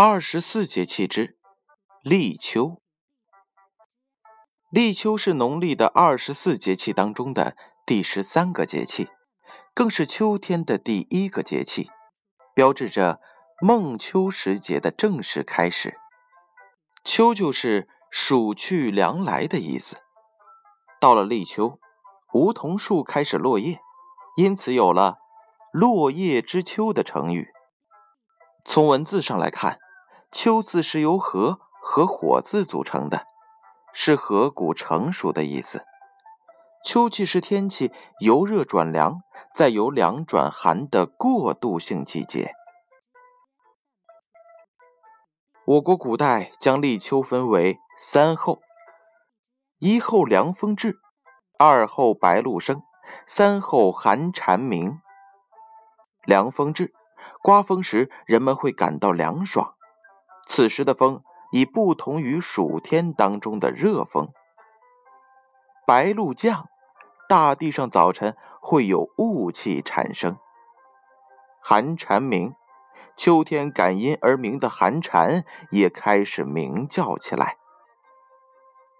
二十四节气之立秋。立秋是农历的二十四节气当中的第十三个节气，更是秋天的第一个节气，标志着孟秋时节的正式开始。秋就是暑去凉来的意思。到了立秋，梧桐树开始落叶，因此有了“落叶知秋”的成语。从文字上来看，“秋”字是由“禾”和“火”字组成的，是禾谷成熟的意思。秋季是天气由热转凉，再由凉转寒的过渡性季节。我国古代将立秋分为三候：一候凉风至，二候白露生，三候寒蝉鸣。凉风至。刮风时，人们会感到凉爽。此时的风已不同于暑天当中的热风。白露降，大地上早晨会有雾气产生。寒蝉鸣，秋天感阴而鸣的寒蝉也开始鸣叫起来。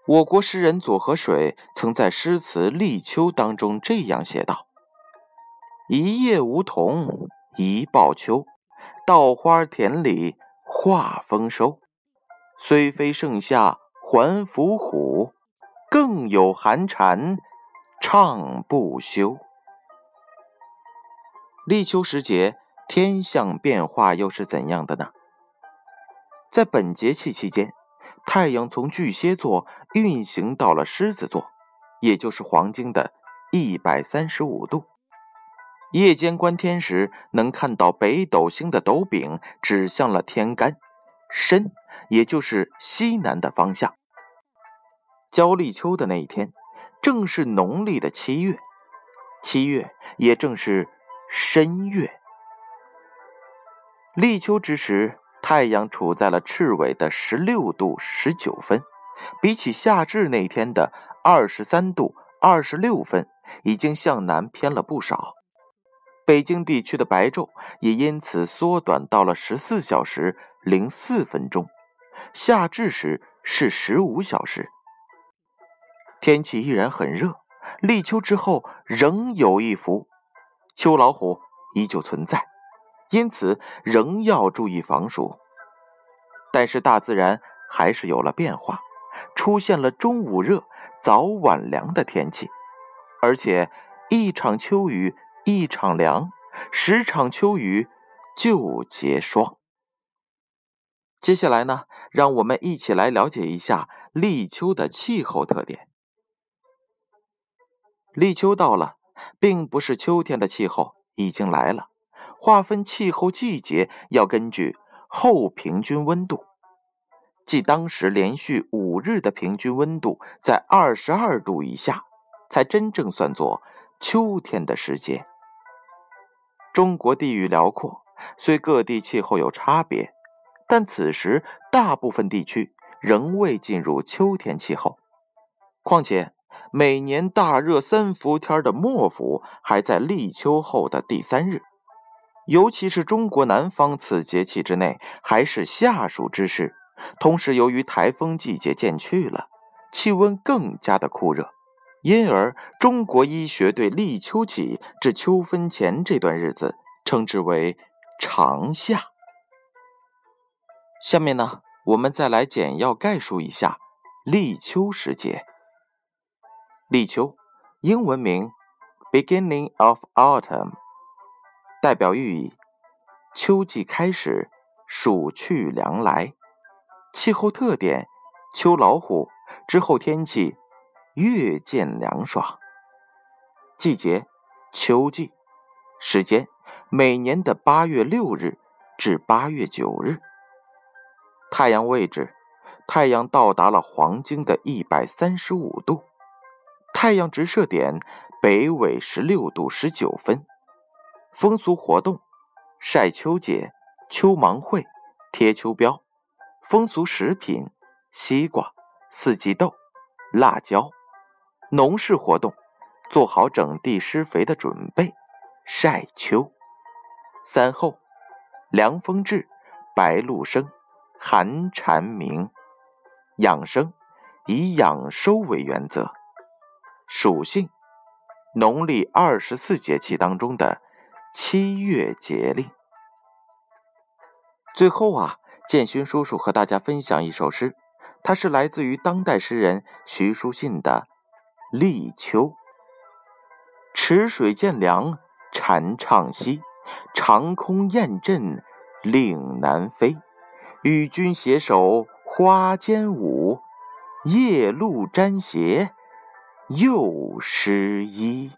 我国诗人左河水曾在诗词《立秋》当中这样写道：“一叶梧桐。”一报秋，稻花田里话丰收。虽非盛夏还伏虎，更有寒蝉唱不休。立秋时节，天象变化又是怎样的呢？在本节气期间，太阳从巨蟹座运行到了狮子座，也就是黄经的一百三十五度。夜间观天时，能看到北斗星的斗柄指向了天干申，也就是西南的方向。交立秋的那一天，正是农历的七月，七月也正是申月。立秋之时，太阳处在了赤纬的十六度十九分，比起夏至那天的二十三度二十六分，已经向南偏了不少。北京地区的白昼也因此缩短到了十四小时零四分钟，夏至时是十五小时。天气依然很热，立秋之后仍有一伏，秋老虎依旧存在，因此仍要注意防暑。但是大自然还是有了变化，出现了中午热、早晚凉的天气，而且一场秋雨。一场凉，十场秋雨就结霜。接下来呢，让我们一起来了解一下立秋的气候特点。立秋到了，并不是秋天的气候已经来了。划分气候季节要根据后平均温度，即当时连续五日的平均温度在二十二度以下，才真正算作秋天的时节。中国地域辽阔，虽各地气候有差别，但此时大部分地区仍未进入秋天气候。况且，每年大热三伏天的末伏还在立秋后的第三日，尤其是中国南方此节气之内还是夏暑之时，同时由于台风季节渐去了，气温更加的酷热。因而，中国医学对立秋起至秋分前这段日子称之为长夏。下面呢，我们再来简要概述一下立秋时节。立秋，英文名 Beginning of Autumn，代表寓意秋季开始，暑去凉来。气候特点：秋老虎之后天气。越见凉爽。季节，秋季。时间，每年的八月六日至八月九日。太阳位置，太阳到达了黄经的一百三十五度。太阳直射点，北纬十六度十九分。风俗活动，晒秋节、秋芒会、贴秋膘。风俗食品，西瓜、四季豆、辣椒。农事活动，做好整地施肥的准备。晒秋。三候：凉风至，白露生，寒蝉鸣。养生以养收为原则。属性：农历二十四节气当中的七月节令。最后啊，建勋叔叔和大家分享一首诗，它是来自于当代诗人徐书信的《立秋》。池水渐凉蝉唱息，长空雁阵岭南飞。与君携手花间舞，夜露沾鞋又湿衣。